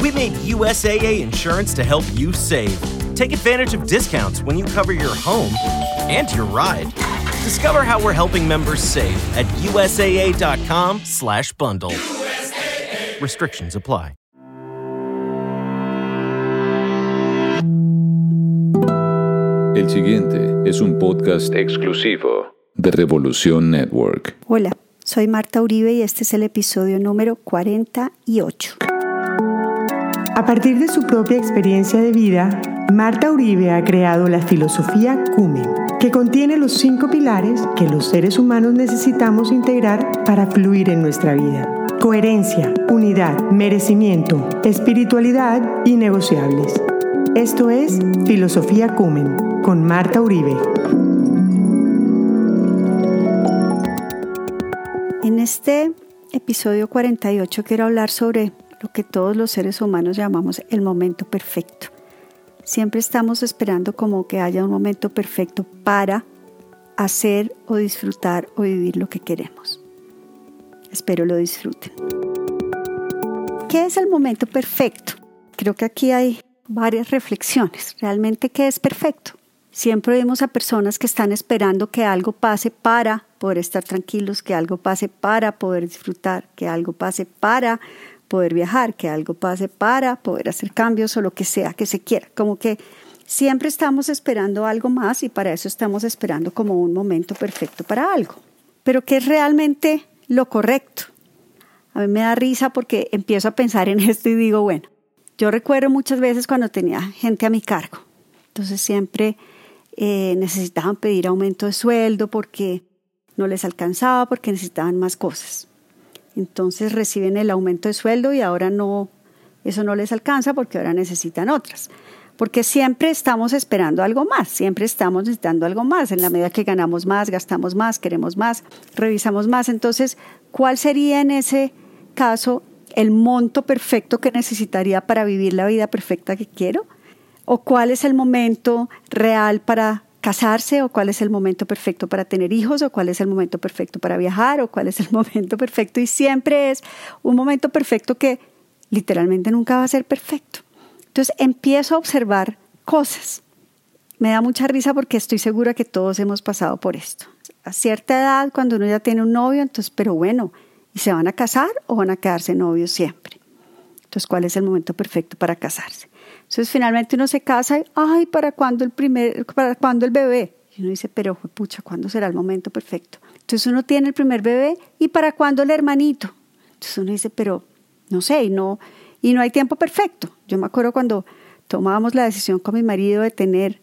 We made USAA insurance to help you save. Take advantage of discounts when you cover your home and your ride. Discover how we're helping members save at usaa.com/bundle. USAA. Restrictions apply. El siguiente es un podcast exclusivo de Revolución Network. Hola, soy Marta Uribe y este es el episodio número 48. A partir de su propia experiencia de vida, Marta Uribe ha creado la filosofía Cumen, que contiene los cinco pilares que los seres humanos necesitamos integrar para fluir en nuestra vida. Coherencia, unidad, merecimiento, espiritualidad y negociables. Esto es Filosofía Cumen con Marta Uribe. En este episodio 48 quiero hablar sobre lo que todos los seres humanos llamamos el momento perfecto. Siempre estamos esperando como que haya un momento perfecto para hacer o disfrutar o vivir lo que queremos. Espero lo disfruten. ¿Qué es el momento perfecto? Creo que aquí hay varias reflexiones. ¿Realmente qué es perfecto? Siempre vemos a personas que están esperando que algo pase para poder estar tranquilos, que algo pase para poder disfrutar, que algo pase para poder viajar, que algo pase para poder hacer cambios o lo que sea que se quiera. Como que siempre estamos esperando algo más y para eso estamos esperando como un momento perfecto para algo. Pero ¿qué es realmente lo correcto? A mí me da risa porque empiezo a pensar en esto y digo, bueno, yo recuerdo muchas veces cuando tenía gente a mi cargo. Entonces siempre eh, necesitaban pedir aumento de sueldo porque no les alcanzaba, porque necesitaban más cosas. Entonces reciben el aumento de sueldo y ahora no, eso no les alcanza porque ahora necesitan otras. Porque siempre estamos esperando algo más, siempre estamos necesitando algo más. En la medida que ganamos más, gastamos más, queremos más, revisamos más. Entonces, ¿cuál sería en ese caso el monto perfecto que necesitaría para vivir la vida perfecta que quiero? ¿O cuál es el momento real para casarse? ¿O cuál es el momento perfecto para tener hijos? ¿O cuál es el momento perfecto para viajar? ¿O cuál es el momento perfecto? Y siempre es un momento perfecto que literalmente nunca va a ser perfecto. Entonces empiezo a observar cosas. Me da mucha risa porque estoy segura que todos hemos pasado por esto. A cierta edad, cuando uno ya tiene un novio, entonces, pero bueno, ¿Y se van a casar o van a quedarse novios siempre? Entonces, ¿cuál es el momento perfecto para casarse? Entonces, finalmente uno se casa y, ay, ¿para cuándo el, primer, para cuándo el bebé? Y uno dice, pero, pucha, ¿cuándo será el momento perfecto? Entonces uno tiene el primer bebé y ¿para cuándo el hermanito? Entonces uno dice, pero, no sé, y no, y no hay tiempo perfecto. Yo me acuerdo cuando tomábamos la decisión con mi marido de tener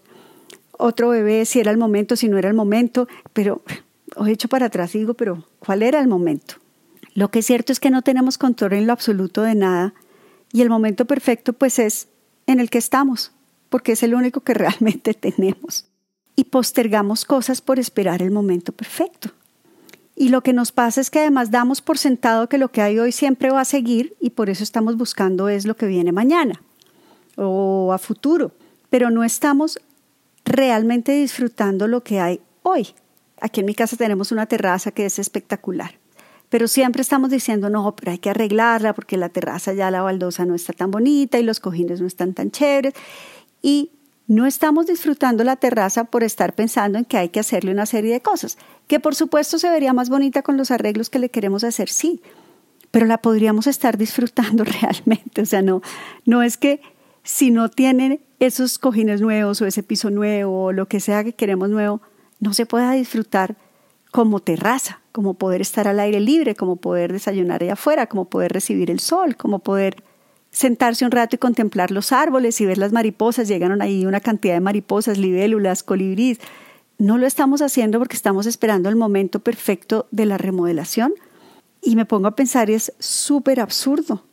otro bebé, si era el momento, si no era el momento, pero he hecho para atrás y digo, pero ¿cuál era el momento? Lo que es cierto es que no tenemos control en lo absoluto de nada y el momento perfecto pues es en el que estamos, porque es el único que realmente tenemos. Y postergamos cosas por esperar el momento perfecto. Y lo que nos pasa es que además damos por sentado que lo que hay hoy siempre va a seguir y por eso estamos buscando es lo que viene mañana o a futuro, pero no estamos realmente disfrutando lo que hay hoy. Aquí en mi casa tenemos una terraza que es espectacular pero siempre estamos diciendo, no, pero hay que arreglarla porque la terraza ya la baldosa no está tan bonita y los cojines no están tan chéveres. Y no estamos disfrutando la terraza por estar pensando en que hay que hacerle una serie de cosas, que por supuesto se vería más bonita con los arreglos que le queremos hacer, sí, pero la podríamos estar disfrutando realmente. O sea, no, no es que si no tienen esos cojines nuevos o ese piso nuevo o lo que sea que queremos nuevo, no se pueda disfrutar como terraza, como poder estar al aire libre, como poder desayunar allá afuera, como poder recibir el sol, como poder sentarse un rato y contemplar los árboles y ver las mariposas. Llegaron ahí una cantidad de mariposas, libélulas, colibríes. No lo estamos haciendo porque estamos esperando el momento perfecto de la remodelación. Y me pongo a pensar, y es súper absurdo,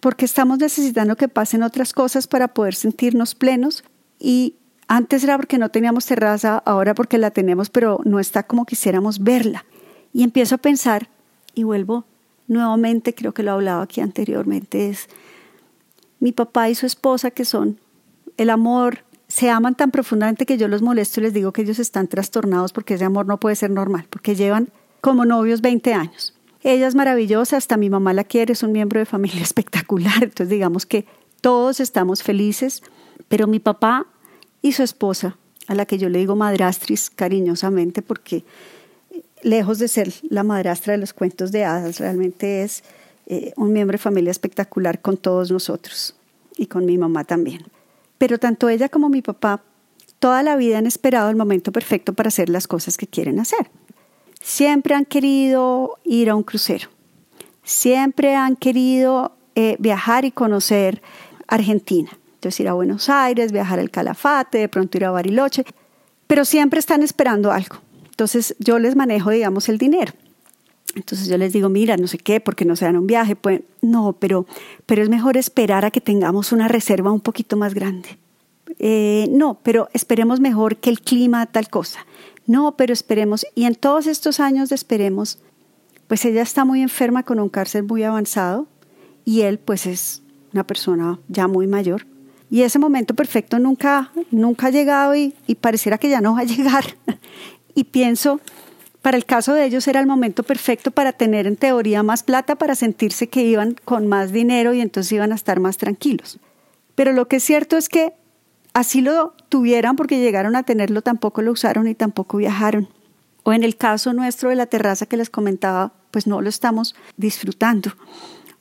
porque estamos necesitando que pasen otras cosas para poder sentirnos plenos y antes era porque no teníamos terraza, ahora porque la tenemos, pero no está como quisiéramos verla. Y empiezo a pensar, y vuelvo nuevamente, creo que lo hablaba aquí anteriormente, es mi papá y su esposa que son el amor, se aman tan profundamente que yo los molesto y les digo que ellos están trastornados porque ese amor no puede ser normal, porque llevan como novios 20 años. Ella es maravillosa, hasta mi mamá la quiere, es un miembro de familia espectacular, entonces digamos que todos estamos felices, pero mi papá y su esposa, a la que yo le digo madrastris cariñosamente porque lejos de ser la madrastra de los cuentos de hadas, realmente es eh, un miembro de familia espectacular con todos nosotros y con mi mamá también. Pero tanto ella como mi papá toda la vida han esperado el momento perfecto para hacer las cosas que quieren hacer. Siempre han querido ir a un crucero, siempre han querido eh, viajar y conocer Argentina. Entonces ir a Buenos Aires, viajar al Calafate, de pronto ir a Bariloche, pero siempre están esperando algo. Entonces yo les manejo, digamos, el dinero. Entonces yo les digo, mira, no sé qué, porque no se dan un viaje. Pues no, pero, pero es mejor esperar a que tengamos una reserva un poquito más grande. Eh, no, pero esperemos mejor que el clima, tal cosa. No, pero esperemos. Y en todos estos años de esperemos, pues ella está muy enferma con un cáncer muy avanzado y él pues es una persona ya muy mayor. Y ese momento perfecto nunca, nunca ha llegado y, y pareciera que ya no va a llegar y pienso, para el caso de ellos era el momento perfecto para tener en teoría más plata, para sentirse que iban con más dinero y entonces iban a estar más tranquilos. Pero lo que es cierto es que así lo tuvieran porque llegaron a tenerlo, tampoco lo usaron y tampoco viajaron. O en el caso nuestro de la terraza que les comentaba, pues no lo estamos disfrutando.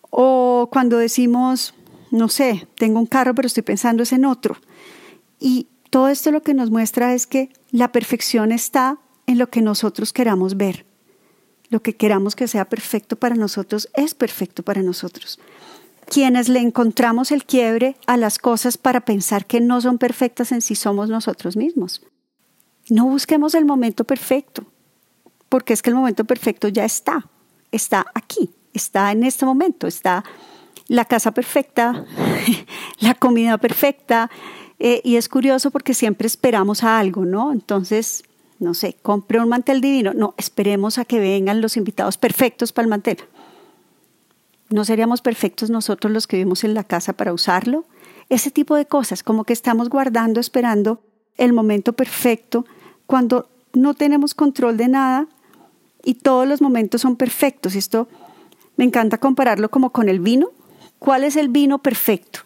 O cuando decimos, no sé, tengo un carro pero estoy pensando es en otro. Y todo esto lo que nos muestra es que la perfección está en lo que nosotros queramos ver. Lo que queramos que sea perfecto para nosotros es perfecto para nosotros. Quienes le encontramos el quiebre a las cosas para pensar que no son perfectas en sí somos nosotros mismos. No busquemos el momento perfecto, porque es que el momento perfecto ya está, está aquí, está en este momento, está la casa perfecta, la comida perfecta, eh, y es curioso porque siempre esperamos a algo, ¿no? Entonces, no sé, compré un mantel divino. No, esperemos a que vengan los invitados perfectos para el mantel. ¿No seríamos perfectos nosotros los que vivimos en la casa para usarlo? Ese tipo de cosas, como que estamos guardando, esperando el momento perfecto cuando no tenemos control de nada y todos los momentos son perfectos. Esto me encanta compararlo como con el vino. ¿Cuál es el vino perfecto?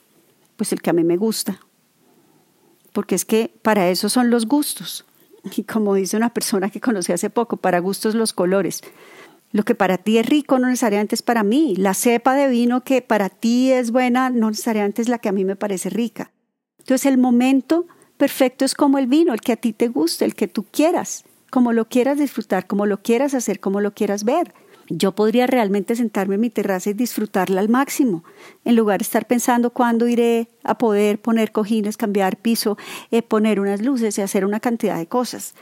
Pues el que a mí me gusta, porque es que para eso son los gustos. Y como dice una persona que conocí hace poco, para gustos los colores. Lo que para ti es rico no necesariamente es para mí. La cepa de vino que para ti es buena no necesariamente es la que a mí me parece rica. Entonces el momento perfecto es como el vino, el que a ti te guste, el que tú quieras, como lo quieras disfrutar, como lo quieras hacer, como lo quieras ver yo podría realmente sentarme en mi terraza y disfrutarla al máximo, en lugar de estar pensando cuándo iré a poder poner cojines, cambiar piso, eh, poner unas luces y hacer una cantidad de cosas,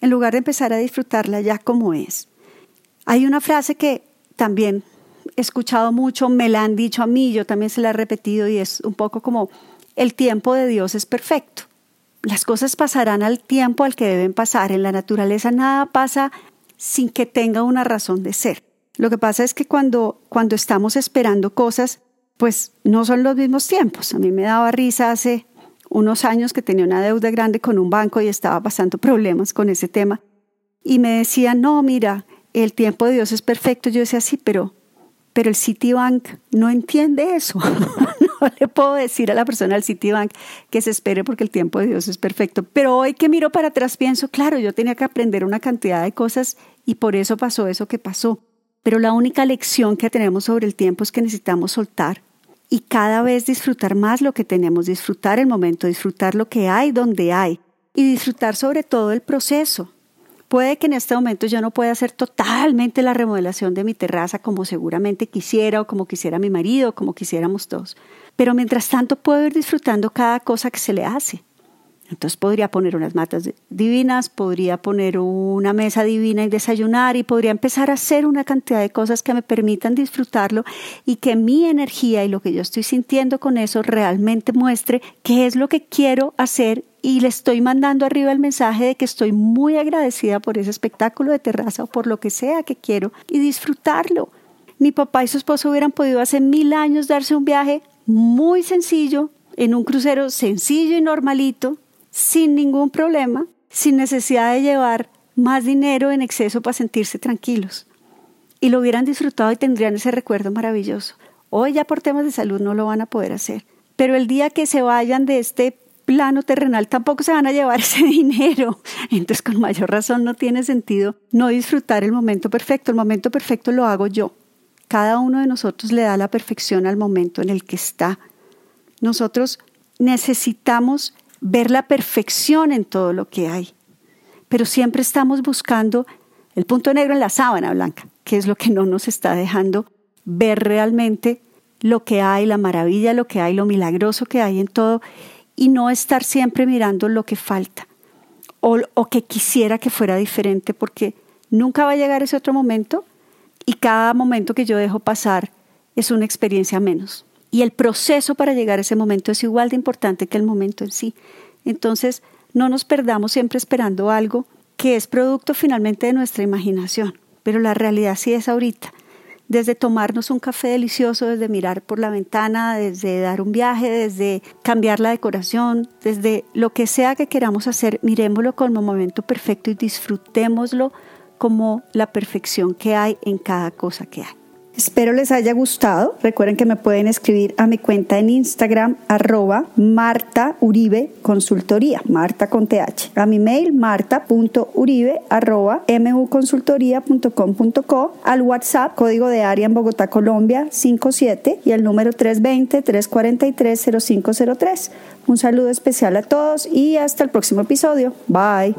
en lugar de empezar a disfrutarla ya como es. Hay una frase que también he escuchado mucho, me la han dicho a mí, yo también se la he repetido y es un poco como el tiempo de Dios es perfecto. Las cosas pasarán al tiempo al que deben pasar. En la naturaleza nada pasa sin que tenga una razón de ser. Lo que pasa es que cuando, cuando estamos esperando cosas, pues no son los mismos tiempos. A mí me daba risa hace unos años que tenía una deuda grande con un banco y estaba pasando problemas con ese tema. Y me decían, no, mira, el tiempo de Dios es perfecto. Yo decía, sí, pero, pero el Citibank no entiende eso. le puedo decir a la persona del Citibank que se espere porque el tiempo de Dios es perfecto. Pero hoy que miro para atrás pienso, claro, yo tenía que aprender una cantidad de cosas y por eso pasó eso que pasó. Pero la única lección que tenemos sobre el tiempo es que necesitamos soltar y cada vez disfrutar más lo que tenemos, disfrutar el momento, disfrutar lo que hay donde hay y disfrutar sobre todo el proceso. Puede que en este momento yo no pueda hacer totalmente la remodelación de mi terraza como seguramente quisiera o como quisiera mi marido o como quisiéramos todos, pero mientras tanto puedo ir disfrutando cada cosa que se le hace. Entonces podría poner unas matas divinas, podría poner una mesa divina y desayunar y podría empezar a hacer una cantidad de cosas que me permitan disfrutarlo y que mi energía y lo que yo estoy sintiendo con eso realmente muestre qué es lo que quiero hacer y le estoy mandando arriba el mensaje de que estoy muy agradecida por ese espectáculo de terraza o por lo que sea que quiero y disfrutarlo. Mi papá y su esposo hubieran podido hace mil años darse un viaje muy sencillo, en un crucero sencillo y normalito, sin ningún problema, sin necesidad de llevar más dinero en exceso para sentirse tranquilos. y lo hubieran disfrutado y tendrían ese recuerdo maravilloso. Hoy ya por temas de salud no lo van a poder hacer. Pero el día que se vayan de este plano terrenal tampoco se van a llevar ese dinero. Entonces con mayor razón no tiene sentido no disfrutar el momento perfecto. El momento perfecto lo hago yo. Cada uno de nosotros le da la perfección al momento en el que está. Nosotros necesitamos ver la perfección en todo lo que hay, pero siempre estamos buscando el punto negro en la sábana blanca, que es lo que no nos está dejando ver realmente lo que hay, la maravilla, lo que hay, lo milagroso que hay en todo, y no estar siempre mirando lo que falta o, o que quisiera que fuera diferente, porque nunca va a llegar ese otro momento y cada momento que yo dejo pasar es una experiencia menos. Y el proceso para llegar a ese momento es igual de importante que el momento en sí. Entonces, no nos perdamos siempre esperando algo que es producto finalmente de nuestra imaginación, pero la realidad sí es ahorita. Desde tomarnos un café delicioso, desde mirar por la ventana, desde dar un viaje, desde cambiar la decoración, desde lo que sea que queramos hacer, miremoslo como momento perfecto y disfrutémoslo como la perfección que hay en cada cosa que hay. Espero les haya gustado. Recuerden que me pueden escribir a mi cuenta en Instagram, arroba Marta Marta con TH. A mi mail, marta.uribe, arroba muconsultoría.com.co. Al WhatsApp, código de área en Bogotá, Colombia, 57 y el número 320-343-0503. Un saludo especial a todos y hasta el próximo episodio. Bye.